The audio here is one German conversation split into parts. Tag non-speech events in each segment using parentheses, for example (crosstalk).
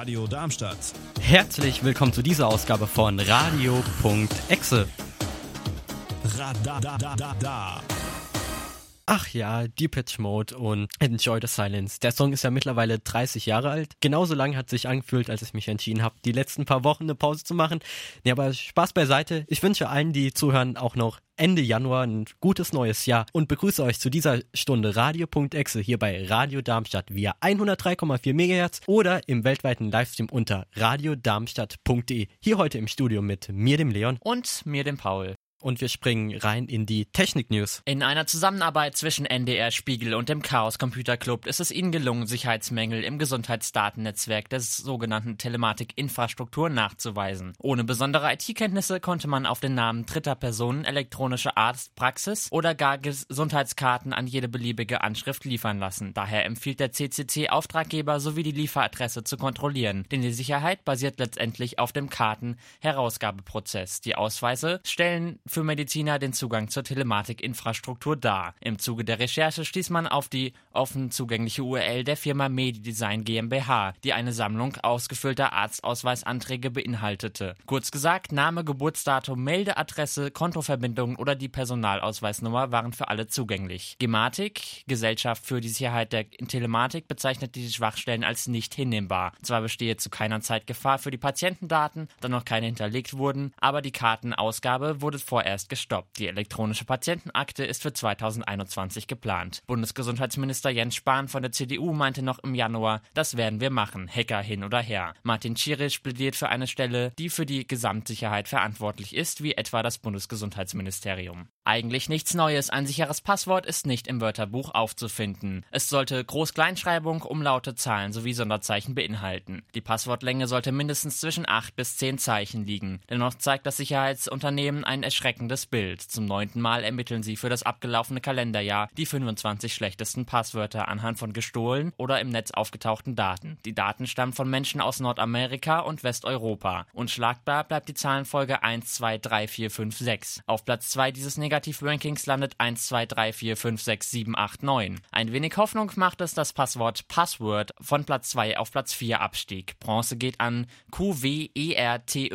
Radio Darmstadt. Herzlich willkommen zu dieser Ausgabe von Radio.exe. Radadadada. Ach ja, Depeche Mode und Enjoy the Silence. Der Song ist ja mittlerweile 30 Jahre alt. Genauso lange hat sich angefühlt, als ich mich entschieden habe, die letzten paar Wochen eine Pause zu machen. Nee, aber Spaß beiseite. Ich wünsche allen, die zuhören, auch noch Ende Januar ein gutes neues Jahr und begrüße euch zu dieser Stunde Radio.exe hier bei Radio Darmstadt via 103,4 MHz oder im weltweiten Livestream unter radiodarmstadt.de. Hier heute im Studio mit mir, dem Leon. und mir, dem Paul. Und wir springen rein in die Technik-News. In einer Zusammenarbeit zwischen NDR Spiegel und dem Chaos Computer Club ist es ihnen gelungen, Sicherheitsmängel im Gesundheitsdatennetzwerk der sogenannten Telematik-Infrastruktur nachzuweisen. Ohne besondere IT-Kenntnisse konnte man auf den Namen dritter Personen elektronische Arztpraxis oder gar Gesundheitskarten an jede beliebige Anschrift liefern lassen. Daher empfiehlt der CCC Auftraggeber sowie die Lieferadresse zu kontrollieren, denn die Sicherheit basiert letztendlich auf dem Kartenherausgabeprozess. Die Ausweise stellen für Mediziner den Zugang zur Telematikinfrastruktur dar. Im Zuge der Recherche stieß man auf die offen zugängliche URL der Firma Medidesign GmbH, die eine Sammlung ausgefüllter Arztausweisanträge beinhaltete. Kurz gesagt, Name, Geburtsdatum, Meldeadresse, Kontoverbindung oder die Personalausweisnummer waren für alle zugänglich. Gematik, Gesellschaft für die Sicherheit der Telematik, bezeichnete die Schwachstellen als nicht hinnehmbar. Zwar bestehe zu keiner Zeit Gefahr für die Patientendaten, da noch keine hinterlegt wurden, aber die Kartenausgabe wurde vorerst gestoppt. Die elektronische Patientenakte ist für 2021 geplant. Bundesgesundheitsminister Jens Spahn von der CDU meinte noch im Januar, das werden wir machen, Hacker hin oder her. Martin Tschirisch plädiert für eine Stelle, die für die Gesamtsicherheit verantwortlich ist, wie etwa das Bundesgesundheitsministerium. Eigentlich nichts Neues, ein sicheres Passwort ist nicht im Wörterbuch aufzufinden. Es sollte Groß-Kleinschreibung, Umlaute, Zahlen sowie Sonderzeichen beinhalten. Die Passwortlänge sollte mindestens zwischen 8 bis 10 Zeichen liegen. Dennoch zeigt das Sicherheitsunternehmen ein erschreckendes Bild. Zum neunten Mal ermitteln sie für das abgelaufene Kalenderjahr die 25 schlechtesten Passwörter anhand von gestohlen oder im Netz aufgetauchten Daten. Die Daten stammen von Menschen aus Nordamerika und Westeuropa. Unschlagbar bleibt die Zahlenfolge 1, 2, 3, 4, 5, 6. Auf Platz 2 dieses Negativ-Rankings landet 1, 2, 3, 4, 5, 6, 7, 8, 9. Ein wenig Hoffnung macht es das Passwort Password von Platz 2 auf Platz 4 abstieg. Bronze geht an QWERTY.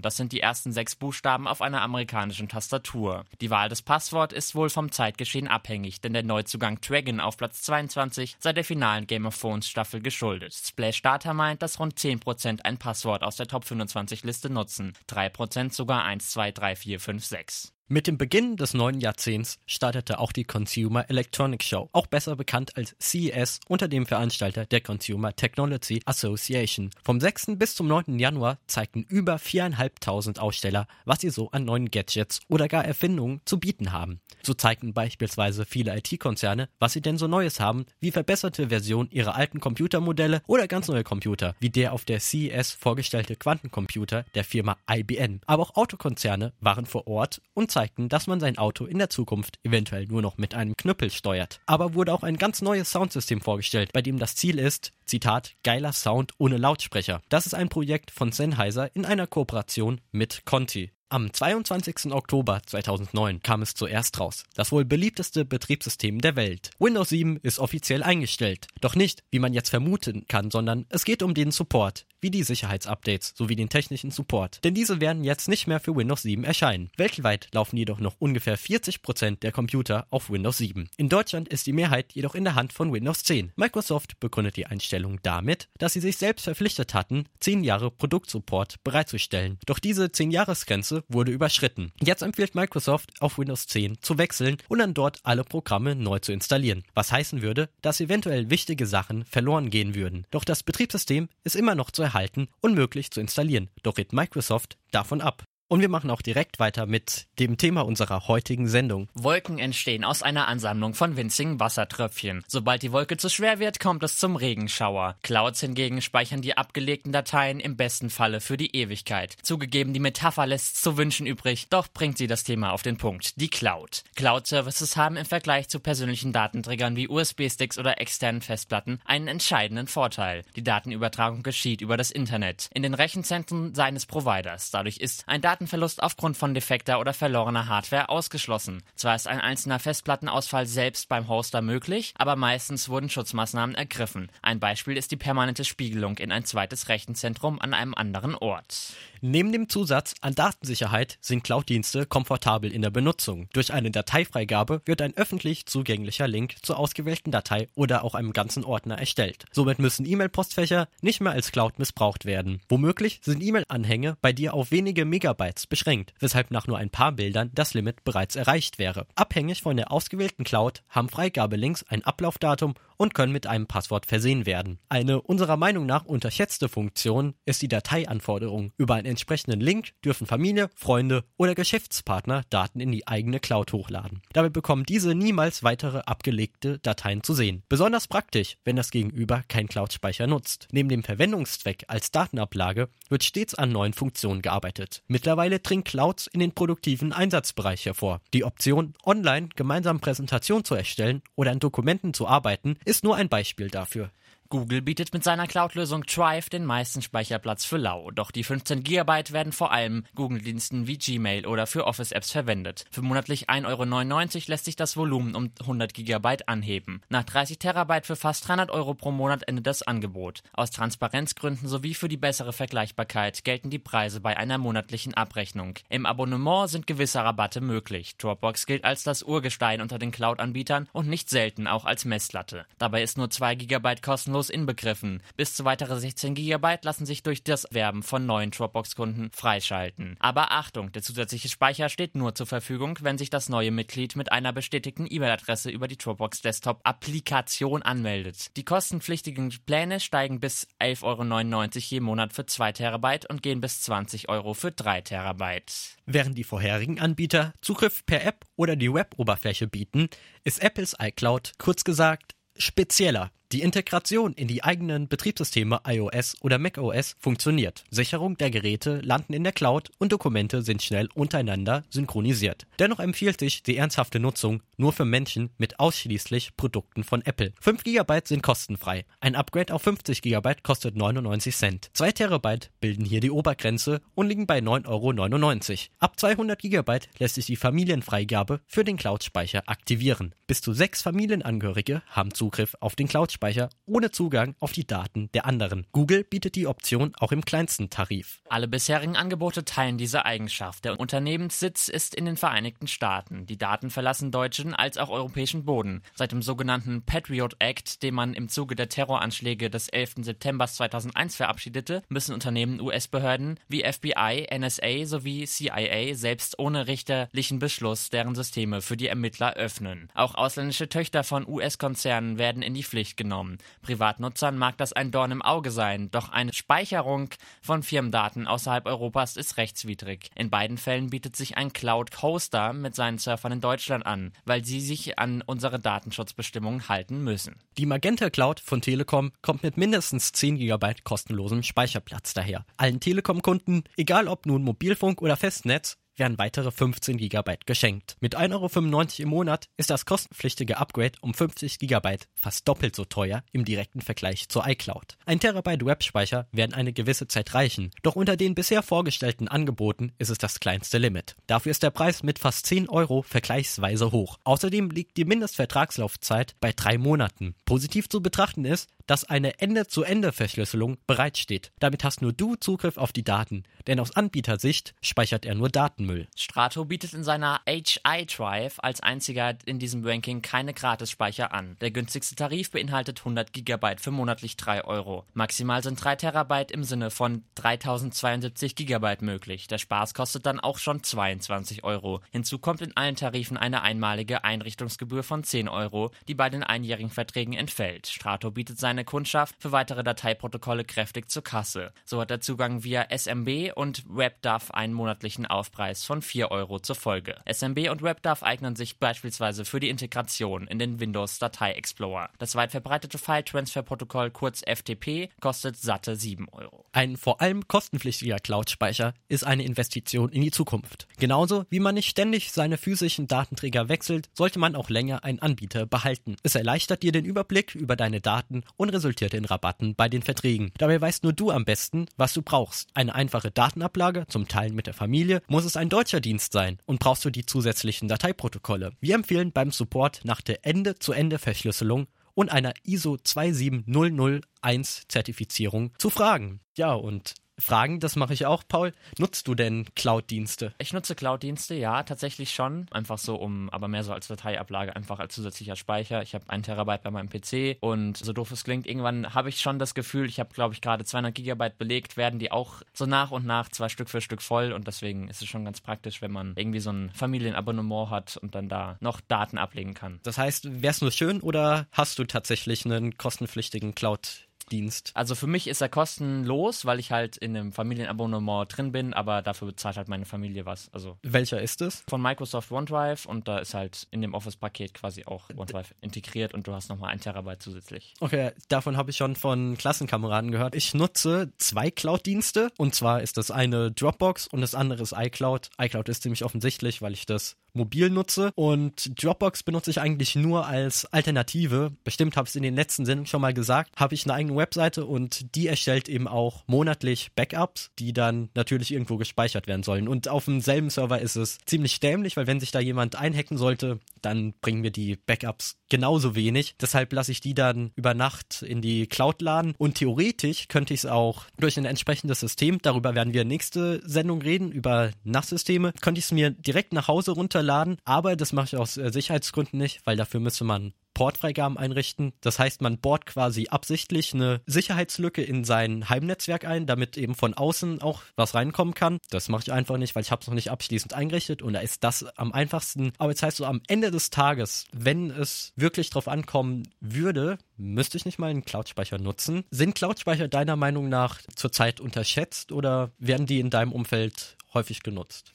Das sind die ersten sechs Buchstaben auf einer amerikanischen Tastatur. Die Wahl des Passworts ist wohl vom Zeitgeschehen abhängig, denn der Neuzugang Dragon auf Platz 22 sei der finalen Game of Thrones Staffel geschuldet. Splash Data meint, dass rund 10% ein Passwort aus der Top 25 Liste nutzen, 3% sogar 1, 2, 3, 4, 5, 6. Mit dem Beginn des neuen Jahrzehnts startete auch die Consumer Electronics Show, auch besser bekannt als CES unter dem Veranstalter der Consumer Technology Association. Vom 6. bis zum 9. Januar zeigten über 4.500 Aussteller, was sie so an neuen Gadgets oder gar Erfindungen zu bieten haben. So zeigten beispielsweise viele IT-Konzerne, was sie denn so Neues haben, wie verbesserte Versionen ihrer alten Computermodelle oder ganz neue Computer, wie der auf der CES vorgestellte Quantencomputer der Firma IBM. Aber auch Autokonzerne waren vor Ort und zeigten, dass man sein Auto in der Zukunft eventuell nur noch mit einem Knüppel steuert. Aber wurde auch ein ganz neues Soundsystem vorgestellt, bei dem das Ziel ist, Zitat, geiler Sound ohne Lautsprecher. Das ist ein Projekt von Sennheiser in einer Kooperation mit Conti. Am 22. Oktober 2009 kam es zuerst raus. Das wohl beliebteste Betriebssystem der Welt. Windows 7 ist offiziell eingestellt. Doch nicht, wie man jetzt vermuten kann, sondern es geht um den Support, wie die Sicherheitsupdates sowie den technischen Support. Denn diese werden jetzt nicht mehr für Windows 7 erscheinen. Weltweit laufen jedoch noch ungefähr 40% der Computer auf Windows 7. In Deutschland ist die Mehrheit jedoch in der Hand von Windows 10. Microsoft begründet die Einstellung damit, dass sie sich selbst verpflichtet hatten, 10 Jahre Produktsupport bereitzustellen. Doch diese 10 Jahresgrenze wurde überschritten. Jetzt empfiehlt Microsoft, auf Windows 10 zu wechseln und dann dort alle Programme neu zu installieren. Was heißen würde, dass eventuell wichtige Sachen verloren gehen würden. Doch das Betriebssystem ist immer noch zu erhalten und möglich zu installieren. Doch rät Microsoft davon ab. Und wir machen auch direkt weiter mit dem Thema unserer heutigen Sendung. Wolken entstehen aus einer Ansammlung von winzigen Wassertröpfchen. Sobald die Wolke zu schwer wird, kommt es zum Regenschauer. Clouds hingegen speichern die abgelegten Dateien im besten Falle für die Ewigkeit. Zugegeben, die Metapher lässt zu wünschen übrig, doch bringt sie das Thema auf den Punkt. Die Cloud. Cloud-Services haben im Vergleich zu persönlichen Datenträgern wie USB-Sticks oder externen Festplatten einen entscheidenden Vorteil. Die Datenübertragung geschieht über das Internet. In den Rechenzentren seines Providers. Dadurch ist ein Datenverlust aufgrund von defekter oder verlorener Hardware ausgeschlossen. Zwar ist ein einzelner Festplattenausfall selbst beim Hoster möglich, aber meistens wurden Schutzmaßnahmen ergriffen. Ein Beispiel ist die permanente Spiegelung in ein zweites Rechenzentrum an einem anderen Ort. Neben dem Zusatz an Datensicherheit sind Cloud-Dienste komfortabel in der Benutzung. Durch eine Dateifreigabe wird ein öffentlich zugänglicher Link zur ausgewählten Datei oder auch einem ganzen Ordner erstellt. Somit müssen E-Mail-Postfächer nicht mehr als Cloud missbraucht werden. Womöglich sind E-Mail-Anhänge bei dir auf wenige Megabytes beschränkt, weshalb nach nur ein paar Bildern das Limit bereits erreicht wäre. Abhängig von der ausgewählten Cloud haben Freigabelinks ein Ablaufdatum und können mit einem Passwort versehen werden. Eine unserer Meinung nach unterschätzte Funktion ist die Dateianforderung. Über einen entsprechenden Link dürfen Familie, Freunde oder Geschäftspartner Daten in die eigene Cloud hochladen. Dabei bekommen diese niemals weitere abgelegte Dateien zu sehen. Besonders praktisch, wenn das Gegenüber keinen Cloud-Speicher nutzt. Neben dem Verwendungszweck als Datenablage wird stets an neuen Funktionen gearbeitet. Mittlerweile dringen Clouds in den produktiven Einsatzbereich hervor. Die Option, online gemeinsam Präsentationen zu erstellen oder an Dokumenten zu arbeiten, ist nur ein Beispiel dafür. Google bietet mit seiner Cloud-Lösung Drive den meisten Speicherplatz für Lau, doch die 15 GB werden vor allem Google-Diensten wie Gmail oder für Office-Apps verwendet. Für monatlich 1,99 Euro lässt sich das Volumen um 100 GB anheben. Nach 30 Terabyte für fast 300 Euro pro Monat endet das Angebot. Aus Transparenzgründen sowie für die bessere Vergleichbarkeit gelten die Preise bei einer monatlichen Abrechnung. Im Abonnement sind gewisse Rabatte möglich. Dropbox gilt als das Urgestein unter den Cloud-Anbietern und nicht selten auch als Messlatte. Dabei ist nur 2 GB kostenlos kostenlos inbegriffen. Bis zu weitere 16 GB lassen sich durch das Werben von neuen Dropbox-Kunden freischalten. Aber Achtung, der zusätzliche Speicher steht nur zur Verfügung, wenn sich das neue Mitglied mit einer bestätigten E-Mail-Adresse über die Dropbox Desktop-Applikation anmeldet. Die kostenpflichtigen Pläne steigen bis 11,99 Euro je Monat für 2 Terabyte und gehen bis 20 Euro für 3 Terabyte. Während die vorherigen Anbieter Zugriff per App oder die Web-Oberfläche bieten, ist Apples iCloud kurz gesagt spezieller. Die Integration in die eigenen Betriebssysteme iOS oder macOS funktioniert. Sicherung der Geräte landen in der Cloud und Dokumente sind schnell untereinander synchronisiert. Dennoch empfiehlt sich die ernsthafte Nutzung nur für Menschen mit ausschließlich Produkten von Apple. 5 GB sind kostenfrei. Ein Upgrade auf 50 GB kostet 99 Cent. 2 Terabyte bilden hier die Obergrenze und liegen bei 9,99 Euro. Ab 200 GB lässt sich die Familienfreigabe für den Cloud-Speicher aktivieren. Bis zu sechs Familienangehörige haben Zugriff auf den Cloud-Speicher Arbeitsspeicher ohne Zugang auf die Daten der anderen. Google bietet die Option auch im kleinsten Tarif. Alle bisherigen Angebote teilen diese Eigenschaft. Der Unternehmenssitz ist in den Vereinigten Staaten. Die Daten verlassen deutschen als auch europäischen Boden. Seit dem sogenannten Patriot Act, den man im Zuge der Terroranschläge des 11. September 2001 verabschiedete, müssen Unternehmen US-Behörden wie FBI, NSA sowie CIA selbst ohne richterlichen Beschluss deren Systeme für die Ermittler öffnen. Auch ausländische Töchter von US-Konzernen werden in die Pflicht genommen genommen. Privatnutzern mag das ein Dorn im Auge sein, doch eine Speicherung von Firmendaten außerhalb Europas ist rechtswidrig. In beiden Fällen bietet sich ein Cloud-Hoster mit seinen Surfern in Deutschland an, weil sie sich an unsere Datenschutzbestimmungen halten müssen. Die Magenta Cloud von Telekom kommt mit mindestens 10 GB kostenlosem Speicherplatz daher. Allen Telekom-Kunden, egal ob nun Mobilfunk oder Festnetz, werden weitere 15 GB geschenkt. Mit 1,95 Euro im Monat ist das kostenpflichtige Upgrade um 50 GB fast doppelt so teuer im direkten Vergleich zur iCloud. Ein Terabyte Webspeicher werden eine gewisse Zeit reichen, doch unter den bisher vorgestellten Angeboten ist es das kleinste Limit. Dafür ist der Preis mit fast 10 Euro vergleichsweise hoch. Außerdem liegt die Mindestvertragslaufzeit bei drei Monaten. Positiv zu betrachten ist, dass eine Ende-zu-Ende-Verschlüsselung bereitsteht. Damit hast nur du Zugriff auf die Daten, denn aus Anbietersicht speichert er nur Datenmüll. Strato bietet in seiner HI Drive als einziger in diesem Ranking keine Gratisspeicher an. Der günstigste Tarif beinhaltet 100 GB für monatlich 3 Euro. Maximal sind 3 Terabyte im Sinne von 3072 GB möglich. Der Spaß kostet dann auch schon 22 Euro. Hinzu kommt in allen Tarifen eine einmalige Einrichtungsgebühr von 10 Euro, die bei den einjährigen Verträgen entfällt. Strato bietet seine Kundschaft für weitere Dateiprotokolle kräftig zur Kasse. So hat der Zugang via SMB und WebDAV einen monatlichen Aufpreis Preis von 4 Euro zur Folge. SMB und WebDAV eignen sich beispielsweise für die Integration in den Windows Datei Explorer. Das weit verbreitete File Transfer Protokoll kurz FTP kostet satte 7 Euro. Ein vor allem kostenpflichtiger Cloud-Speicher ist eine Investition in die Zukunft. Genauso wie man nicht ständig seine physischen Datenträger wechselt, sollte man auch länger einen Anbieter behalten. Es erleichtert dir den Überblick über deine Daten und resultiert in Rabatten bei den Verträgen. Dabei weißt nur du am besten, was du brauchst. Eine einfache Datenablage zum Teilen mit der Familie, muss es ein deutscher Dienst sein und brauchst du die zusätzlichen Dateiprotokolle. Wir empfehlen beim Support nach der Ende-zu-Ende-Verschlüsselung und einer ISO 27001 Zertifizierung zu fragen. Ja, und Fragen, das mache ich auch, Paul. Nutzt du denn Cloud-Dienste? Ich nutze Cloud-Dienste, ja, tatsächlich schon. Einfach so, um, aber mehr so als Dateiablage, einfach als zusätzlicher Speicher. Ich habe ein Terabyte bei meinem PC und so doof es klingt, irgendwann habe ich schon das Gefühl, ich habe, glaube ich, gerade 200 Gigabyte belegt, werden die auch so nach und nach zwar Stück für Stück voll und deswegen ist es schon ganz praktisch, wenn man irgendwie so ein Familienabonnement hat und dann da noch Daten ablegen kann. Das heißt, wäre es nur schön oder hast du tatsächlich einen kostenpflichtigen Cloud Dienst? Also für mich ist er kostenlos, weil ich halt in einem Familienabonnement drin bin, aber dafür bezahlt halt meine Familie was. Also Welcher ist es? Von Microsoft OneDrive und da ist halt in dem Office-Paket quasi auch OneDrive integriert und du hast nochmal ein Terabyte zusätzlich. Okay, davon habe ich schon von Klassenkameraden gehört. Ich nutze zwei Cloud-Dienste und zwar ist das eine Dropbox und das andere ist iCloud. iCloud ist ziemlich offensichtlich, weil ich das mobil nutze und Dropbox benutze ich eigentlich nur als Alternative. Bestimmt habe ich es in den letzten Sendungen schon mal gesagt, habe ich eine eigene Webseite und die erstellt eben auch monatlich Backups, die dann natürlich irgendwo gespeichert werden sollen. Und auf demselben Server ist es ziemlich dämlich, weil wenn sich da jemand einhacken sollte, dann bringen wir die Backups genauso wenig. Deshalb lasse ich die dann über Nacht in die Cloud laden und theoretisch könnte ich es auch durch ein entsprechendes System, darüber werden wir nächste Sendung reden, über NAS-Systeme, könnte ich es mir direkt nach Hause runterladen, aber das mache ich aus äh, Sicherheitsgründen nicht, weil dafür müsste man Portfreigaben einrichten. Das heißt, man bohrt quasi absichtlich eine Sicherheitslücke in sein Heimnetzwerk ein, damit eben von außen auch was reinkommen kann. Das mache ich einfach nicht, weil ich habe es noch nicht abschließend eingerichtet und da ist das am einfachsten. Aber jetzt heißt so, am Ende des Tages, wenn es wirklich drauf ankommen würde, müsste ich nicht mal einen Cloud-Speicher nutzen. Sind Cloud-Speicher deiner Meinung nach zurzeit unterschätzt oder werden die in deinem Umfeld häufig genutzt?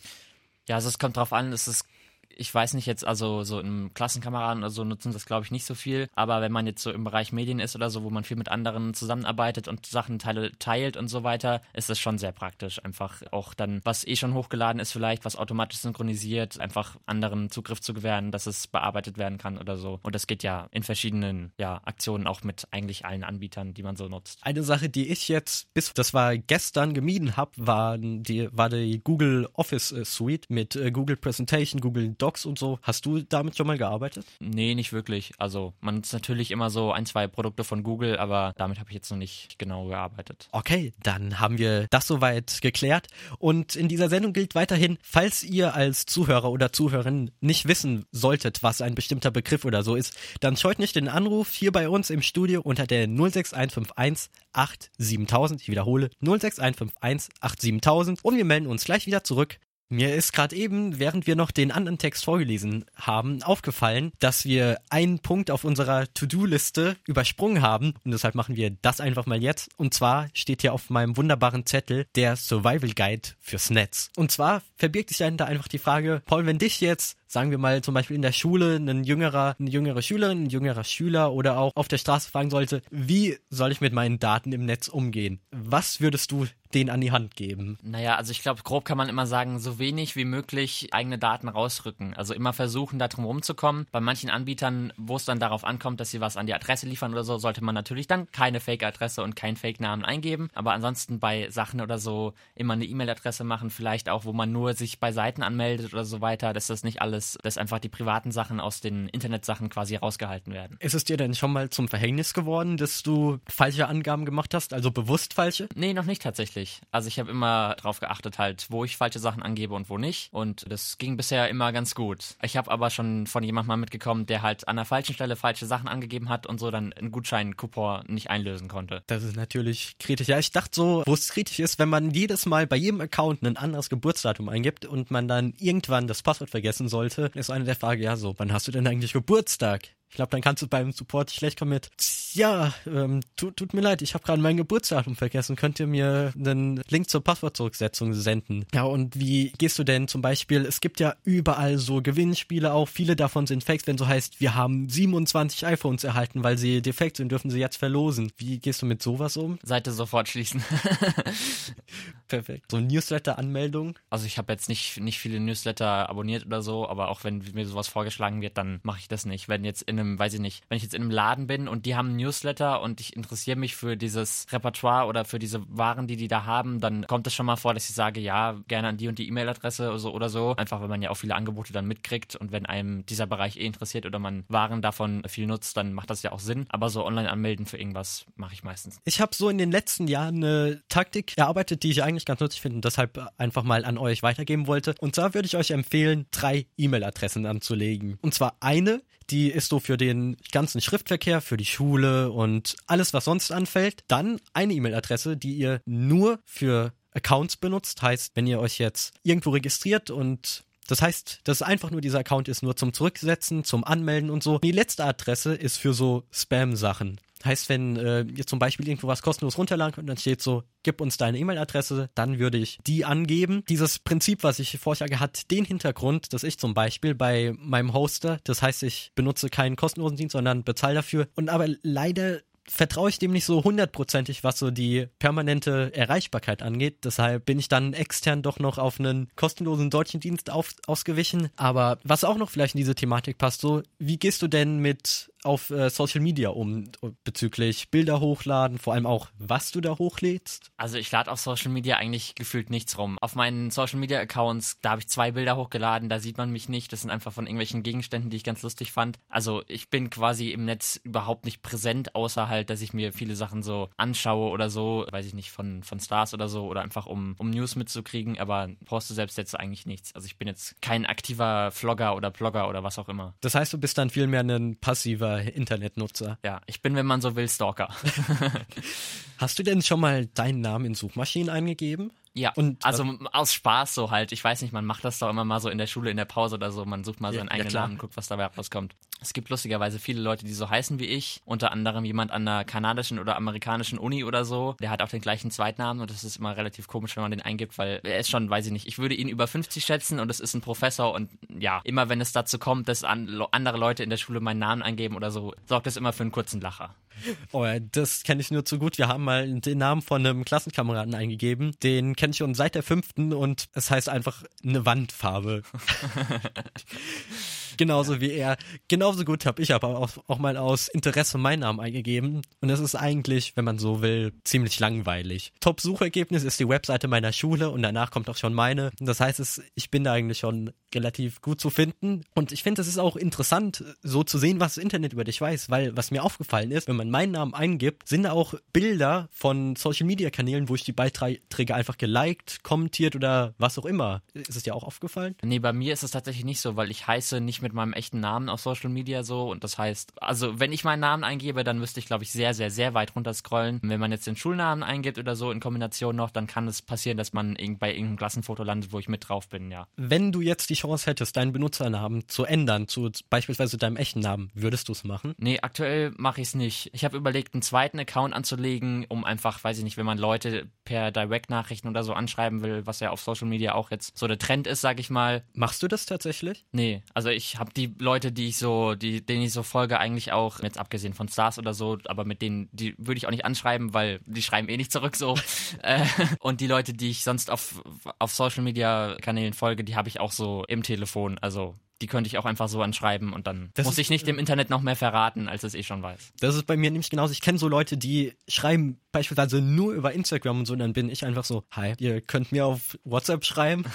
Ja, also es kommt drauf an, es ist ich weiß nicht jetzt, also so im Klassenkameraden oder so nutzen das glaube ich nicht so viel, aber wenn man jetzt so im Bereich Medien ist oder so, wo man viel mit anderen zusammenarbeitet und Sachen teilt und so weiter, ist das schon sehr praktisch. Einfach auch dann, was eh schon hochgeladen ist vielleicht, was automatisch synchronisiert, einfach anderen Zugriff zu gewähren, dass es bearbeitet werden kann oder so. Und das geht ja in verschiedenen ja, Aktionen auch mit eigentlich allen Anbietern, die man so nutzt. Eine Sache, die ich jetzt bis, das war gestern gemieden habe, war die, war die Google Office äh, Suite mit äh, Google Presentation, Google Docs und so. Hast du damit schon mal gearbeitet? Nee, nicht wirklich. Also man nutzt natürlich immer so ein, zwei Produkte von Google, aber damit habe ich jetzt noch nicht genau gearbeitet. Okay, dann haben wir das soweit geklärt. Und in dieser Sendung gilt weiterhin, falls ihr als Zuhörer oder Zuhörerin nicht wissen solltet, was ein bestimmter Begriff oder so ist, dann scheut nicht den Anruf hier bei uns im Studio unter der 06151 87000. Ich wiederhole 06151 87000 und wir melden uns gleich wieder zurück mir ist gerade eben, während wir noch den anderen Text vorgelesen haben, aufgefallen, dass wir einen Punkt auf unserer To-Do-Liste übersprungen haben und deshalb machen wir das einfach mal jetzt. Und zwar steht hier auf meinem wunderbaren Zettel der Survival Guide fürs Netz. Und zwar verbirgt sich dahinter einfach die Frage, Paul, wenn dich jetzt sagen wir mal zum Beispiel in der Schule ein jüngerer, eine jüngere Schülerin, ein jüngerer Schüler oder auch auf der Straße fragen sollte, wie soll ich mit meinen Daten im Netz umgehen? Was würdest du denen an die Hand geben? Naja, also ich glaube, grob kann man immer sagen, so wenig wie möglich eigene Daten rausrücken. Also immer versuchen, da drum rumzukommen. Bei manchen Anbietern, wo es dann darauf ankommt, dass sie was an die Adresse liefern oder so, sollte man natürlich dann keine Fake-Adresse und keinen Fake-Namen eingeben. Aber ansonsten bei Sachen oder so immer eine E-Mail-Adresse machen, vielleicht auch, wo man nur sich bei Seiten anmeldet oder so weiter, dass das nicht alles dass, dass einfach die privaten Sachen aus den Internetsachen quasi rausgehalten werden. Ist es dir denn schon mal zum Verhängnis geworden, dass du falsche Angaben gemacht hast, also bewusst falsche? Nee, noch nicht tatsächlich. Also ich habe immer darauf geachtet, halt, wo ich falsche Sachen angebe und wo nicht. Und das ging bisher immer ganz gut. Ich habe aber schon von jemandem mal mitgekommen, der halt an der falschen Stelle falsche Sachen angegeben hat und so dann einen Gutschein-Coupon nicht einlösen konnte. Das ist natürlich kritisch. Ja, ich dachte so, wo es kritisch ist, wenn man jedes Mal bei jedem Account ein anderes Geburtsdatum eingibt und man dann irgendwann das Passwort vergessen sollte, ist eine der Fragen, ja so, wann hast du denn eigentlich Geburtstag? Ich glaube, dann kannst du beim Support schlecht kommen mit, ja, ähm, tut, tut mir leid, ich habe gerade mein Geburtsdatum vergessen. Könnt ihr mir einen Link zur Passwortzurücksetzung senden? Ja, und wie gehst du denn zum Beispiel, es gibt ja überall so Gewinnspiele auch, viele davon sind Fakes, wenn so heißt, wir haben 27 iPhones erhalten, weil sie defekt sind, dürfen sie jetzt verlosen. Wie gehst du mit sowas um? Seite sofort schließen. (laughs) Perfekt. So Newsletter-Anmeldung? Also ich habe jetzt nicht, nicht viele Newsletter abonniert oder so, aber auch wenn mir sowas vorgeschlagen wird, dann mache ich das nicht. Wenn jetzt in einem, weiß ich nicht, wenn ich jetzt in einem Laden bin und die haben einen Newsletter und ich interessiere mich für dieses Repertoire oder für diese Waren, die die da haben, dann kommt es schon mal vor, dass ich sage, ja, gerne an die und die E-Mail-Adresse oder so, oder so. Einfach, weil man ja auch viele Angebote dann mitkriegt und wenn einem dieser Bereich eh interessiert oder man Waren davon viel nutzt, dann macht das ja auch Sinn. Aber so online anmelden für irgendwas mache ich meistens. Ich habe so in den letzten Jahren eine Taktik erarbeitet, die ich eigentlich ganz nützlich finde und deshalb einfach mal an euch weitergeben wollte. Und zwar würde ich euch empfehlen, drei E-Mail-Adressen anzulegen. Und zwar eine, die ist so für den ganzen Schriftverkehr, für die Schule und alles, was sonst anfällt. Dann eine E-Mail-Adresse, die ihr nur für Accounts benutzt. Heißt, wenn ihr euch jetzt irgendwo registriert und das heißt, dass einfach nur dieser Account ist nur zum Zurücksetzen, zum Anmelden und so. Die letzte Adresse ist für so Spam-Sachen. Heißt, wenn äh, ihr zum Beispiel irgendwo was kostenlos runterladen könnt, dann steht so, gib uns deine E-Mail-Adresse, dann würde ich die angeben. Dieses Prinzip, was ich vorschlage, hat den Hintergrund, dass ich zum Beispiel bei meinem Hoster, das heißt, ich benutze keinen kostenlosen Dienst, sondern bezahle dafür. Und aber leider vertraue ich dem nicht so hundertprozentig, was so die permanente Erreichbarkeit angeht. Deshalb bin ich dann extern doch noch auf einen kostenlosen deutschen Dienst auf, ausgewichen. Aber was auch noch vielleicht in diese Thematik passt, so, wie gehst du denn mit auf äh, Social Media um bezüglich Bilder hochladen, vor allem auch, was du da hochlädst? Also ich lade auf Social Media eigentlich gefühlt nichts rum. Auf meinen Social Media Accounts, da habe ich zwei Bilder hochgeladen, da sieht man mich nicht. Das sind einfach von irgendwelchen Gegenständen, die ich ganz lustig fand. Also ich bin quasi im Netz überhaupt nicht präsent, außer halt, dass ich mir viele Sachen so anschaue oder so, weiß ich nicht, von, von Stars oder so, oder einfach um, um News mitzukriegen, aber poste selbst jetzt eigentlich nichts. Also ich bin jetzt kein aktiver Vlogger oder Blogger oder was auch immer. Das heißt, du bist dann vielmehr ein passiver Internetnutzer. Ja, ich bin, wenn man so will, Stalker. (laughs) Hast du denn schon mal deinen Namen in Suchmaschinen eingegeben? Ja, und also aus Spaß so halt. Ich weiß nicht, man macht das doch immer mal so in der Schule, in der Pause oder so. Man sucht mal ja, seinen eigenen ja, Namen, guckt, was dabei rauskommt. Es gibt lustigerweise viele Leute, die so heißen wie ich. Unter anderem jemand an einer kanadischen oder amerikanischen Uni oder so. Der hat auch den gleichen Zweitnamen und das ist immer relativ komisch, wenn man den eingibt, weil er ist schon, weiß ich nicht, ich würde ihn über 50 schätzen und es ist ein Professor und ja, immer wenn es dazu kommt, dass andere Leute in der Schule meinen Namen eingeben oder so, sorgt es immer für einen kurzen Lacher. Oh, das kenne ich nur zu gut. Wir haben mal den Namen von einem Klassenkameraden eingegeben. Den kenne ich schon seit der fünften und es heißt einfach eine Wandfarbe. (laughs) Genauso wie er. Genauso gut habe ich aber auch, auch mal aus Interesse meinen Namen eingegeben. Und es ist eigentlich, wenn man so will, ziemlich langweilig. Top-Suchergebnis ist die Webseite meiner Schule und danach kommt auch schon meine. Das heißt, es, ich bin da eigentlich schon relativ gut zu finden. Und ich finde, es ist auch interessant, so zu sehen, was das Internet über dich weiß, weil was mir aufgefallen ist, wenn man meinen Namen eingibt, sind da auch Bilder von Social Media Kanälen, wo ich die Beiträge einfach geliked, kommentiert oder was auch immer. Ist es dir auch aufgefallen? Nee, bei mir ist es tatsächlich nicht so, weil ich heiße nicht mit meinem echten Namen auf Social Media so und das heißt, also wenn ich meinen Namen eingebe, dann müsste ich glaube ich sehr, sehr, sehr weit runter scrollen. Wenn man jetzt den Schulnamen eingibt oder so in Kombination noch, dann kann es passieren, dass man bei irgendeinem Klassenfoto landet, wo ich mit drauf bin, ja. Wenn du jetzt die Chance hättest, deinen Benutzernamen zu ändern, zu beispielsweise deinem echten Namen, würdest du es machen? Nee, aktuell mache ich es nicht. Ich habe überlegt, einen zweiten Account anzulegen, um einfach, weiß ich nicht, wenn man Leute per Direct-Nachrichten oder so anschreiben will, was ja auf Social Media auch jetzt so der Trend ist, sag ich mal. Machst du das tatsächlich? Nee, also ich habe die Leute, die ich so, die, denen ich so folge, eigentlich auch, jetzt abgesehen von Stars oder so, aber mit denen, die würde ich auch nicht anschreiben, weil die schreiben eh nicht zurück so. (laughs) Äh, und die Leute, die ich sonst auf, auf Social Media Kanälen folge, die habe ich auch so im Telefon. Also die könnte ich auch einfach so anschreiben und dann das muss ich nicht dem Internet noch mehr verraten, als es eh schon weiß. Das ist bei mir nämlich genauso. Ich kenne so Leute, die schreiben beispielsweise nur über Instagram und so, und dann bin ich einfach so, hi, ihr könnt mir auf WhatsApp schreiben.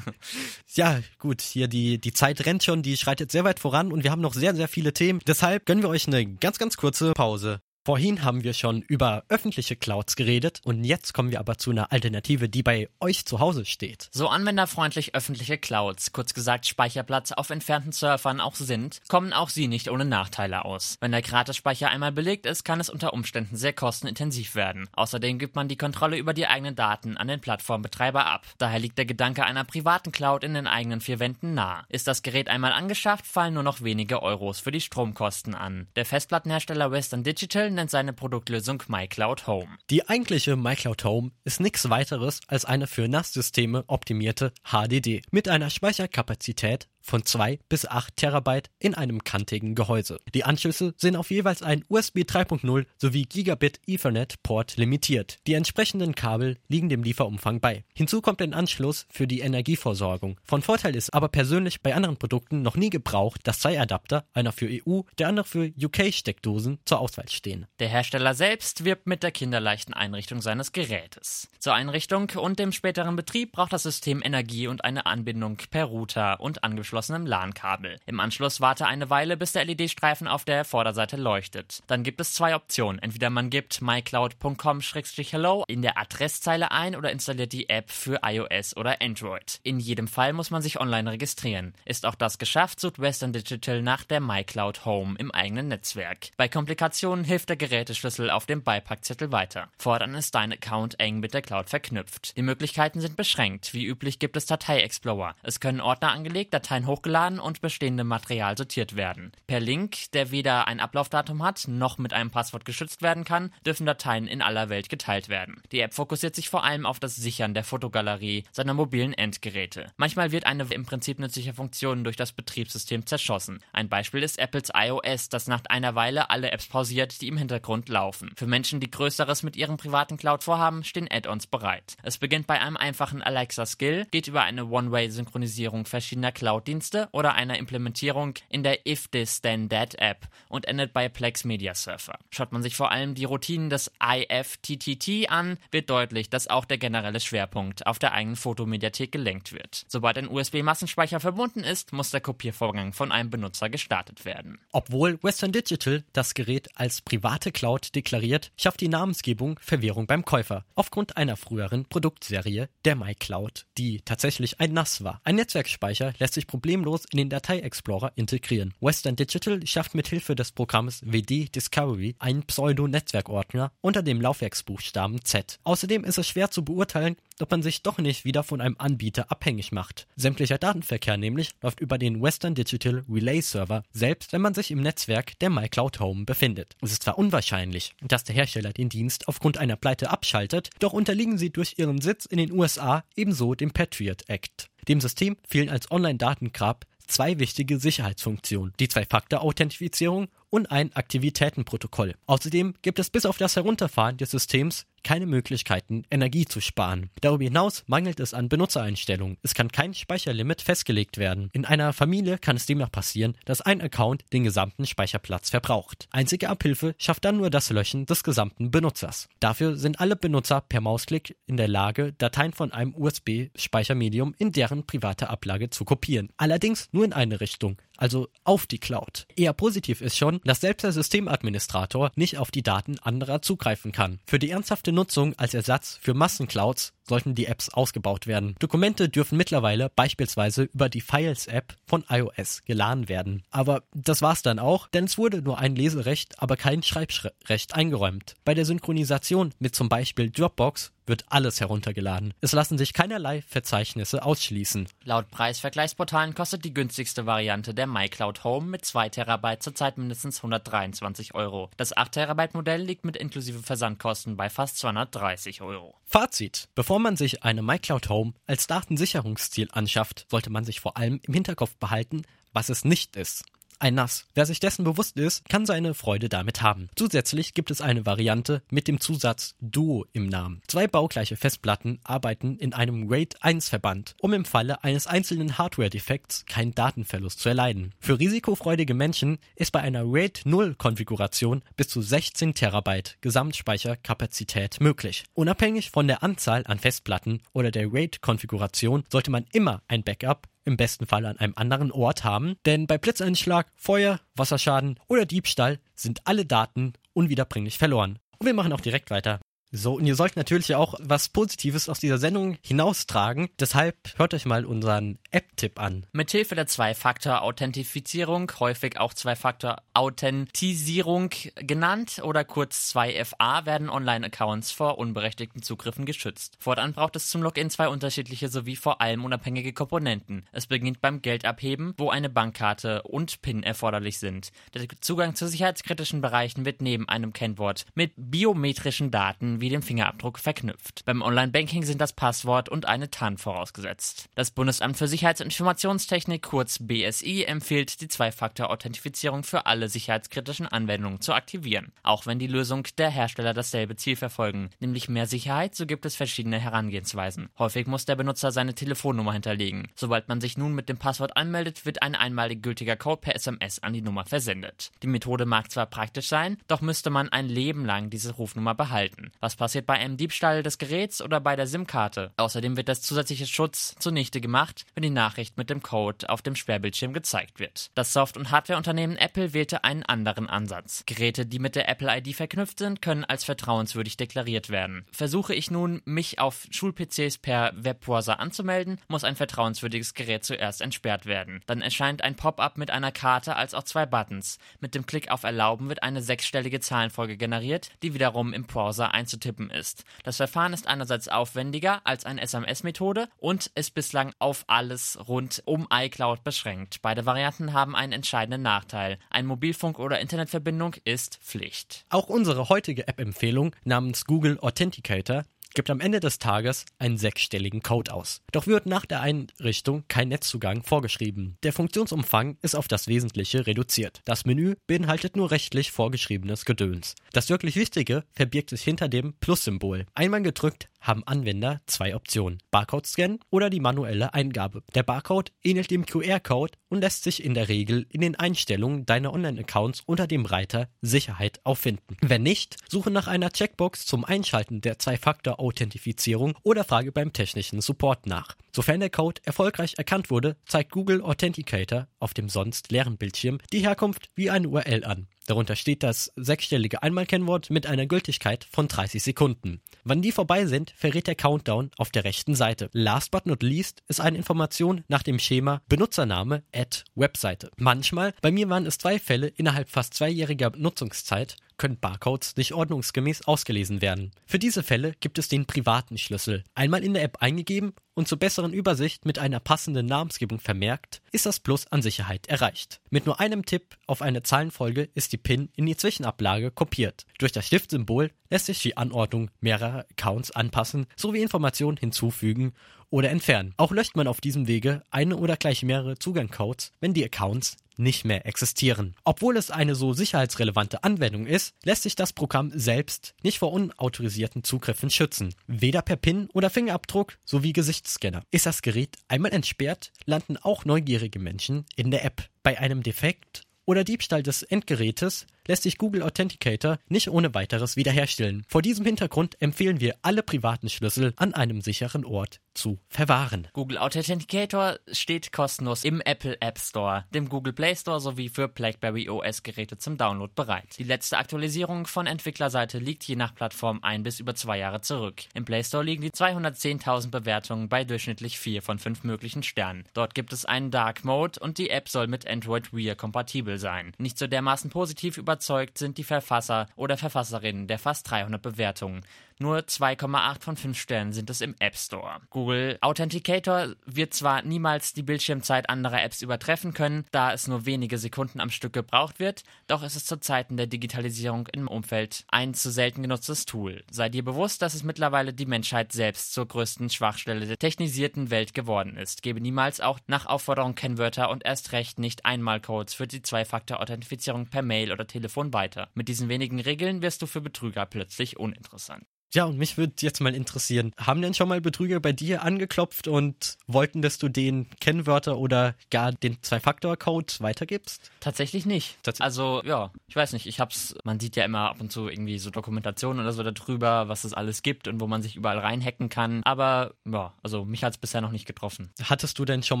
(laughs) ja, gut, hier die, die Zeit rennt schon, die schreitet sehr weit voran und wir haben noch sehr, sehr viele Themen. Deshalb gönnen wir euch eine ganz, ganz kurze Pause. Vorhin haben wir schon über öffentliche Clouds geredet und jetzt kommen wir aber zu einer Alternative, die bei euch zu Hause steht. So anwenderfreundlich öffentliche Clouds, kurz gesagt Speicherplatz auf entfernten Surfern auch sind, kommen auch sie nicht ohne Nachteile aus. Wenn der Gratisspeicher einmal belegt ist, kann es unter Umständen sehr kostenintensiv werden. Außerdem gibt man die Kontrolle über die eigenen Daten an den Plattformbetreiber ab. Daher liegt der Gedanke einer privaten Cloud in den eigenen vier Wänden nah. Ist das Gerät einmal angeschafft, fallen nur noch wenige Euros für die Stromkosten an. Der Festplattenhersteller Western Digital nennt seine Produktlösung MyCloud Home. Die eigentliche MyCloud Home ist nichts weiteres als eine für NAS-Systeme optimierte HDD mit einer Speicherkapazität von 2 bis 8 Terabyte in einem kantigen Gehäuse. Die Anschlüsse sind auf jeweils ein USB 3.0 sowie Gigabit Ethernet Port limitiert. Die entsprechenden Kabel liegen dem Lieferumfang bei. Hinzu kommt ein Anschluss für die Energieversorgung. Von Vorteil ist aber persönlich bei anderen Produkten noch nie gebraucht, dass zwei Adapter, einer für EU, der andere für UK Steckdosen zur Auswahl stehen. Der Hersteller selbst wirbt mit der kinderleichten Einrichtung seines Gerätes. Zur Einrichtung und dem späteren Betrieb braucht das System Energie und eine Anbindung per Router und angeschlossenem LAN-Kabel. Im Anschluss warte eine Weile, bis der LED-Streifen auf der Vorderseite leuchtet. Dann gibt es zwei Optionen. Entweder man gibt mycloud.com-hello in der Adresszeile ein oder installiert die App für iOS oder Android. In jedem Fall muss man sich online registrieren. Ist auch das geschafft, sucht Western Digital nach der MyCloud Home im eigenen Netzwerk. Bei Komplikationen hilft der Geräteschlüssel auf dem Beipackzettel weiter. Fortan ist dein Account eng mit der Cloud verknüpft. Die Möglichkeiten sind beschränkt. Wie üblich gibt es Datei-Explorer. Es können Ordner angelegt, Dateien hochgeladen und bestehendes Material sortiert werden. Per Link, der weder ein Ablaufdatum hat, noch mit einem Passwort geschützt werden kann, dürfen Dateien in aller Welt geteilt werden. Die App fokussiert sich vor allem auf das Sichern der Fotogalerie seiner mobilen Endgeräte. Manchmal wird eine im Prinzip nützliche Funktion durch das Betriebssystem zerschossen. Ein Beispiel ist Apples iOS, das nach einer Weile alle Apps pausiert, die im Hintergrund laufen. Für Menschen, die Größeres mit ihrem privaten Cloud vorhaben, stehen Add-ons bereit. Es beginnt bei einem einfachen Alexa-Skill, geht über eine One-Way-Synchronisierung verschiedener Cloud-Dienste oder einer Implementierung in der If This Then That App und endet bei Plex Media Surfer. Schaut man sich vor allem die Routinen des IFTTT an, wird deutlich, dass auch der generelle Schwerpunkt auf der eigenen Fotomediathek gelenkt wird. Sobald ein USB-Massenspeicher verbunden ist, muss der Kopiervorgang von einem Benutzer gestartet werden. Obwohl Western Digital das Gerät als private Cloud deklariert, schafft die Namensgebung Verwirrung beim Käufer. Aufgrund einer früheren Produktserie, der MyCloud, die tatsächlich ein NAS war. Ein Netzwerkspeicher lässt sich problemlos in den Datei-Explorer integrieren. Western Digital schafft mithilfe des Programms WD Discovery einen Pseudo-Netzwerkordner unter dem Laufwerksbuchstaben Z. Außerdem ist es schwer zu beurteilen, ob man sich doch nicht wieder von einem Anbieter abhängig macht. Sämtlicher Datenverkehr nämlich läuft über den Western Digital Relay Server, selbst wenn man sich im Netzwerk der MyCloud Home befindet. Es ist zwar unwahrscheinlich, dass der Hersteller den Dienst aufgrund einer Pleite abschaltet, doch unterliegen sie durch ihren Sitz in den USA ebenso dem Patriot Act. Dem System fehlen als Online-Datengrab zwei wichtige Sicherheitsfunktionen, die Zwei-Faktor-Authentifizierung und ein Aktivitätenprotokoll. Außerdem gibt es bis auf das Herunterfahren des Systems keine Möglichkeiten, Energie zu sparen. Darüber hinaus mangelt es an Benutzereinstellungen. Es kann kein Speicherlimit festgelegt werden. In einer Familie kann es demnach passieren, dass ein Account den gesamten Speicherplatz verbraucht. Einzige Abhilfe schafft dann nur das Löschen des gesamten Benutzers. Dafür sind alle Benutzer per Mausklick in der Lage, Dateien von einem USB-Speichermedium in deren private Ablage zu kopieren. Allerdings nur in eine Richtung also auf die Cloud. Eher positiv ist schon, dass selbst der Systemadministrator nicht auf die Daten anderer zugreifen kann. Für die ernsthafte Nutzung als Ersatz für Massenclouds sollten die Apps ausgebaut werden. Dokumente dürfen mittlerweile beispielsweise über die Files-App von iOS geladen werden. Aber das war's dann auch, denn es wurde nur ein Leserecht, aber kein Schreibrecht eingeräumt. Bei der Synchronisation mit zum Beispiel Dropbox wird alles heruntergeladen. Es lassen sich keinerlei Verzeichnisse ausschließen. Laut Preisvergleichsportalen kostet die günstigste Variante der MyCloud Home mit 2 Terabyte zurzeit mindestens 123 Euro. Das 8 Terabyte Modell liegt mit inklusive Versandkosten bei fast 230 Euro. Fazit. Bevor man sich eine MyCloud Home als Datensicherungsziel anschafft, sollte man sich vor allem im Hinterkopf behalten, was es nicht ist ein NAS. Wer sich dessen bewusst ist, kann seine Freude damit haben. Zusätzlich gibt es eine Variante mit dem Zusatz Duo im Namen. Zwei baugleiche Festplatten arbeiten in einem RAID 1 Verband, um im Falle eines einzelnen Hardware-Defekts keinen Datenverlust zu erleiden. Für risikofreudige Menschen ist bei einer RAID 0 Konfiguration bis zu 16 Terabyte Gesamtspeicherkapazität möglich. Unabhängig von der Anzahl an Festplatten oder der RAID Konfiguration sollte man immer ein Backup im besten Fall an einem anderen Ort haben, denn bei Blitzeinschlag, Feuer, Wasserschaden oder Diebstahl sind alle Daten unwiederbringlich verloren. Und wir machen auch direkt weiter. So, und ihr sollt natürlich auch was Positives aus dieser Sendung hinaustragen. Deshalb hört euch mal unseren App-Tipp an. Mithilfe der Zwei-Faktor-Authentifizierung, häufig auch Zwei-Faktor-Authentisierung genannt oder kurz 2FA, werden Online-Accounts vor unberechtigten Zugriffen geschützt. Fortan braucht es zum Login zwei unterschiedliche sowie vor allem unabhängige Komponenten. Es beginnt beim Geldabheben, wo eine Bankkarte und PIN erforderlich sind. Der Zugang zu sicherheitskritischen Bereichen wird neben einem Kennwort mit biometrischen Daten wie dem Fingerabdruck verknüpft. Beim Online-Banking sind das Passwort und eine TAN vorausgesetzt. Das Bundesamt für Sicherheitsinformationstechnik, kurz BSI, empfiehlt die Zwei-Faktor-Authentifizierung für alle sicherheitskritischen Anwendungen zu aktivieren. Auch wenn die Lösung der Hersteller dasselbe Ziel verfolgen, nämlich mehr Sicherheit, so gibt es verschiedene Herangehensweisen. Häufig muss der Benutzer seine Telefonnummer hinterlegen. Sobald man sich nun mit dem Passwort anmeldet, wird ein einmalig gültiger Code per SMS an die Nummer versendet. Die Methode mag zwar praktisch sein, doch müsste man ein Leben lang diese Rufnummer behalten. Was was passiert bei einem Diebstahl des Geräts oder bei der SIM-Karte? Außerdem wird das zusätzliche Schutz zunichte gemacht, wenn die Nachricht mit dem Code auf dem Sperrbildschirm gezeigt wird. Das Soft- und Hardwareunternehmen Apple wählte einen anderen Ansatz. Geräte, die mit der Apple-ID verknüpft sind, können als vertrauenswürdig deklariert werden. Versuche ich nun, mich auf Schul-PCs per Webbrowser anzumelden, muss ein vertrauenswürdiges Gerät zuerst entsperrt werden. Dann erscheint ein Pop-up mit einer Karte als auch zwei Buttons. Mit dem Klick auf Erlauben wird eine sechsstellige Zahlenfolge generiert, die wiederum im Browser einzutippen tippen ist. Das Verfahren ist einerseits aufwendiger als eine SMS-Methode und ist bislang auf alles rund um iCloud beschränkt. Beide Varianten haben einen entscheidenden Nachteil. Ein Mobilfunk- oder Internetverbindung ist Pflicht. Auch unsere heutige App-Empfehlung namens Google Authenticator gibt am Ende des Tages einen sechsstelligen Code aus. Doch wird nach der Einrichtung kein Netzzugang vorgeschrieben. Der Funktionsumfang ist auf das Wesentliche reduziert. Das Menü beinhaltet nur rechtlich vorgeschriebenes Gedöns. Das wirklich Wichtige verbirgt sich hinter dem Plus-Symbol. Einmal gedrückt haben Anwender zwei Optionen. Barcode-Scan oder die manuelle Eingabe. Der Barcode ähnelt dem QR-Code und lässt sich in der Regel in den Einstellungen deiner Online-Accounts unter dem Reiter Sicherheit auffinden. Wenn nicht, suche nach einer Checkbox zum Einschalten der Zwei-Faktor-Authentifizierung oder frage beim technischen Support nach. Sofern der Code erfolgreich erkannt wurde, zeigt Google Authenticator auf dem sonst leeren Bildschirm die Herkunft wie eine URL an. Darunter steht das sechsstellige Einmalkennwort mit einer Gültigkeit von 30 Sekunden. Wann die vorbei sind, verrät der Countdown auf der rechten Seite. Last but not least ist eine Information nach dem Schema Benutzername at Webseite. Manchmal, bei mir waren es zwei Fälle innerhalb fast zweijähriger Nutzungszeit, können Barcodes nicht ordnungsgemäß ausgelesen werden. Für diese Fälle gibt es den privaten Schlüssel. Einmal in der App eingegeben und zur besseren Übersicht mit einer passenden Namensgebung vermerkt, ist das Plus an Sicherheit erreicht. Mit nur einem Tipp auf eine Zahlenfolge ist die PIN in die Zwischenablage kopiert. Durch das Stiftsymbol lässt sich die Anordnung mehrerer Accounts anpassen sowie Informationen hinzufügen oder entfernen. Auch löscht man auf diesem Wege eine oder gleich mehrere Zugangcodes, wenn die Accounts nicht mehr existieren. Obwohl es eine so sicherheitsrelevante Anwendung ist, lässt sich das Programm selbst nicht vor unautorisierten Zugriffen schützen. Weder per PIN oder Fingerabdruck sowie Gesichtsscanner. Ist das Gerät einmal entsperrt, landen auch neugierige Menschen in der App. Bei einem Defekt oder Diebstahl des Endgerätes lässt sich Google Authenticator nicht ohne weiteres wiederherstellen. Vor diesem Hintergrund empfehlen wir, alle privaten Schlüssel an einem sicheren Ort zu verwahren. Google Authenticator steht kostenlos im Apple App Store, dem Google Play Store sowie für BlackBerry OS Geräte zum Download bereit. Die letzte Aktualisierung von Entwicklerseite liegt je nach Plattform ein bis über zwei Jahre zurück. Im Play Store liegen die 210.000 Bewertungen bei durchschnittlich vier von fünf möglichen Sternen. Dort gibt es einen Dark Mode und die App soll mit Android Wear kompatibel sein. Nicht so dermaßen positiv überzeugt sind die Verfasser oder Verfasserinnen der fast 300 Bewertungen. Nur 2,8 von 5 Sternen sind es im App Store. Google Authenticator wird zwar niemals die Bildschirmzeit anderer Apps übertreffen können, da es nur wenige Sekunden am Stück gebraucht wird, doch ist es zu Zeiten der Digitalisierung im Umfeld ein zu selten genutztes Tool. Sei dir bewusst, dass es mittlerweile die Menschheit selbst zur größten Schwachstelle der technisierten Welt geworden ist. Gebe niemals auch nach Aufforderung Kennwörter und erst recht nicht Einmalcodes für die Zwei-Faktor-Authentifizierung per Mail oder Telefon weiter. Mit diesen wenigen Regeln wirst du für Betrüger plötzlich uninteressant. Ja, und mich würde jetzt mal interessieren, haben denn schon mal Betrüger bei dir angeklopft und wollten, dass du den Kennwörter oder gar den Zwei-Faktor-Code weitergibst? Tatsächlich nicht. Tats also, ja, ich weiß nicht, ich hab's, man sieht ja immer ab und zu irgendwie so Dokumentationen oder so darüber, was es alles gibt und wo man sich überall reinhacken kann. Aber, ja, also mich hat's bisher noch nicht getroffen. Hattest du denn schon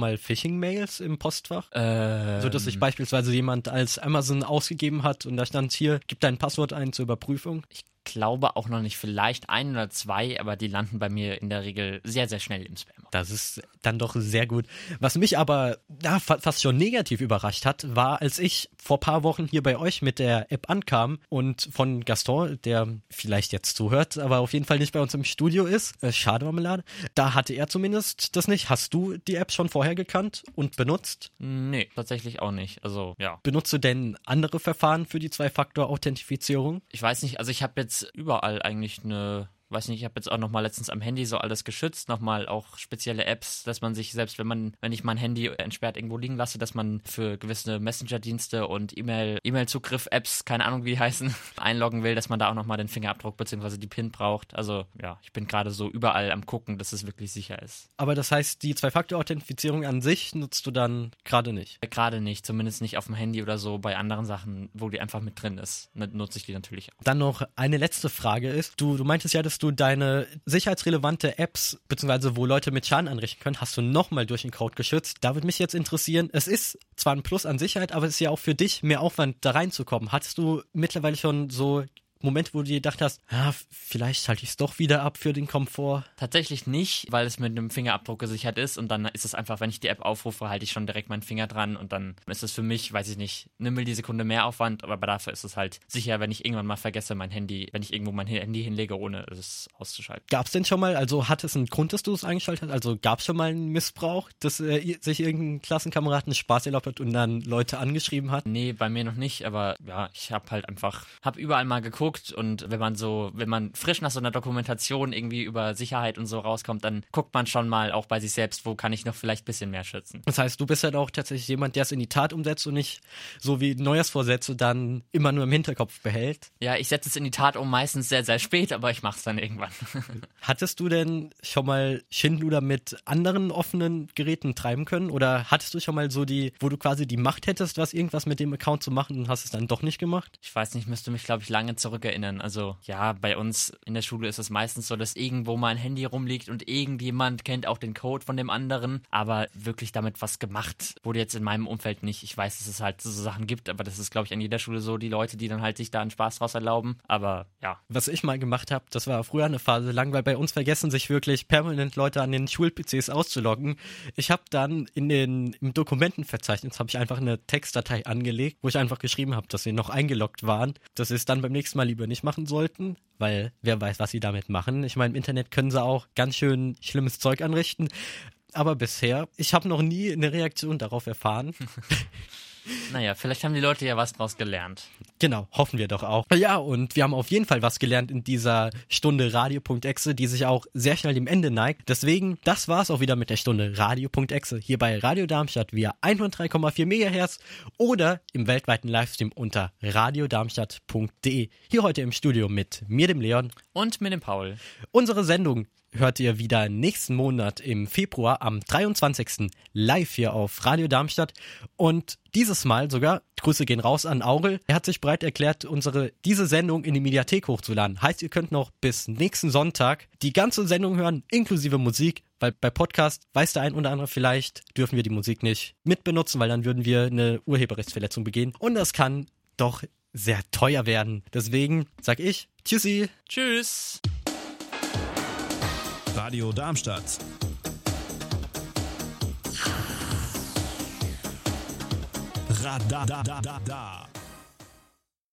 mal Phishing-Mails im Postfach? Ähm, So dass sich beispielsweise jemand als Amazon ausgegeben hat und da stand hier, gib dein Passwort ein zur Überprüfung. ich glaube auch noch nicht, vielleicht ein oder zwei, aber die landen bei mir in der Regel sehr, sehr schnell im Spam. Das ist dann doch sehr gut. Was mich aber ja, fa fast schon negativ überrascht hat, war, als ich vor paar Wochen hier bei euch mit der App ankam und von Gaston, der vielleicht jetzt zuhört, aber auf jeden Fall nicht bei uns im Studio ist, äh, schade Marmelade, da hatte er zumindest das nicht. Hast du die App schon vorher gekannt und benutzt? Nee, tatsächlich auch nicht. Also, ja. Benutzt du denn andere Verfahren für die Zwei-Faktor-Authentifizierung? Ich weiß nicht, also ich habe jetzt überall eigentlich eine, weiß nicht, ich habe jetzt auch nochmal letztens am Handy so alles geschützt, nochmal auch spezielle Apps, dass man sich selbst, wenn man, wenn ich mein Handy entsperrt irgendwo liegen lasse, dass man für gewisse Messenger-Dienste und E-Mail, E-Mail-Zugriff-Apps, keine Ahnung wie die heißen, (laughs) einloggen will, dass man da auch nochmal den Fingerabdruck bzw. die PIN braucht. Also ja, ich bin gerade so überall am gucken, dass es wirklich sicher ist. Aber das heißt, die Zwei-Faktor-Authentifizierung an sich nutzt du dann gerade nicht. Gerade nicht, zumindest nicht auf dem Handy oder so. Bei anderen Sachen, wo die einfach mit drin ist, nutze ich die natürlich auch. Dann noch eine letzte Frage ist, du, du meintest ja, dass du deine sicherheitsrelevante Apps, beziehungsweise wo Leute mit Schaden anrichten können, hast du nochmal durch den Code geschützt. Da würde mich jetzt interessieren, es ist zwar ein Plus an Sicherheit, aber es ist ja auch für dich mehr Aufwand, da reinzukommen. Hattest du mittlerweile schon so Momente, wo du dir gedacht hast, ah, f- vielleicht halte ich es doch wieder ab für den Komfort? Tatsächlich nicht, weil es mit einem Fingerabdruck gesichert ist und dann ist es einfach, wenn ich die App aufrufe, halte ich schon direkt meinen Finger dran und dann ist es für mich, weiß ich nicht, eine Millisekunde mehr Aufwand, aber dafür ist es halt sicher, wenn ich irgendwann mal vergesse, mein Handy, wenn ich irgendwo mein Handy hinlege, ohne es auszuschalten. Gab es denn schon mal, also hat es einen Grund, dass du es eingeschaltet hast? Also gab es schon mal einen Missbrauch, dass äh, sich irgendein Klassenkamerad einen Spaß erlaubt hat und dann Leute angeschrieben hat? Nee, bei mir noch nicht, aber ja, ich habe halt einfach, habe überall mal geguckt und wenn man so, wenn man frisch nach so einer Dokumentation irgendwie über Sicherheit und so rauskommt, dann guckt man schon mal auch bei sich selbst, wo kann ich noch vielleicht ein bisschen mehr schützen. Das heißt, du bist halt auch tatsächlich jemand, der es in die Tat umsetzt und nicht so wie Neujahrsvorsätze dann immer nur im Hinterkopf behält. Ja, ich setze es in die Tat um, meistens sehr, sehr spät, aber ich mache es dann irgendwann. (laughs) Hattest du denn schon mal Schindluder mit anderen offenen Geräten treiben können? Oder hattest du schon mal so die, wo du quasi die Macht hättest, was irgendwas mit dem Account zu machen und hast es dann doch nicht gemacht? Ich weiß nicht, müsste mich, glaube ich, lange zurückerinnern. Also ja, bei uns in der Schule ist es meistens so, dass irgendwo mal ein Handy rumliegt und irgendjemand kennt auch den Code von dem anderen. Aber wirklich damit was gemacht wurde jetzt in meinem Umfeld nicht. Ich weiß, dass es halt so Sachen gibt, aber das ist, glaube ich, an jeder Schule so, die Leute, die dann halt sich da einen Spaß draus erlauben. Aber ja, Was ich mal gemacht habe, das war früher eine Phase lang, weil bei uns vergessen sich wirklich permanent Leute an den Schul-PCs auszuloggen. Ich habe dann in den im Dokumentenverzeichnis habe ich einfach eine Textdatei angelegt, wo ich einfach geschrieben habe, dass sie noch eingeloggt waren, sie es dann beim nächsten Mal lieber nicht machen sollten, weil wer weiß, was sie damit machen. Ich meine, im Internet können sie auch ganz schön schlimmes Zeug anrichten. Aber bisher, ich habe noch nie eine Reaktion darauf erfahren. (laughs) naja, vielleicht haben die Leute ja was draus gelernt. Genau, hoffen wir doch auch. Ja, und wir haben auf jeden Fall was gelernt in dieser Stunde Radio.exe, die sich auch sehr schnell dem Ende neigt. Deswegen, das war's auch wieder mit der Stunde Radio.exe hier bei Radio Darmstadt via 103,4 MHz oder im weltweiten Livestream unter radiodarmstadt.de. Hier heute im Studio mit mir, dem Leon. Und mit dem Paul. Unsere Sendung hört ihr wieder nächsten Monat im Februar am 23. live hier auf Radio Darmstadt. Und dieses Mal sogar, Grüße gehen raus an Aurel, er hat sich bereit erklärt, unsere, diese Sendung in die Mediathek hochzuladen. Heißt, ihr könnt noch bis nächsten Sonntag die ganze Sendung hören, inklusive Musik, weil bei Podcast, weiß der ein oder andere vielleicht, dürfen wir die Musik nicht mitbenutzen, weil dann würden wir eine Urheberrechtsverletzung begehen. Und das kann doch sehr teuer werden. Deswegen sag ich, tschüssi. Tschüss. Radio Darmstadt. Radadadada.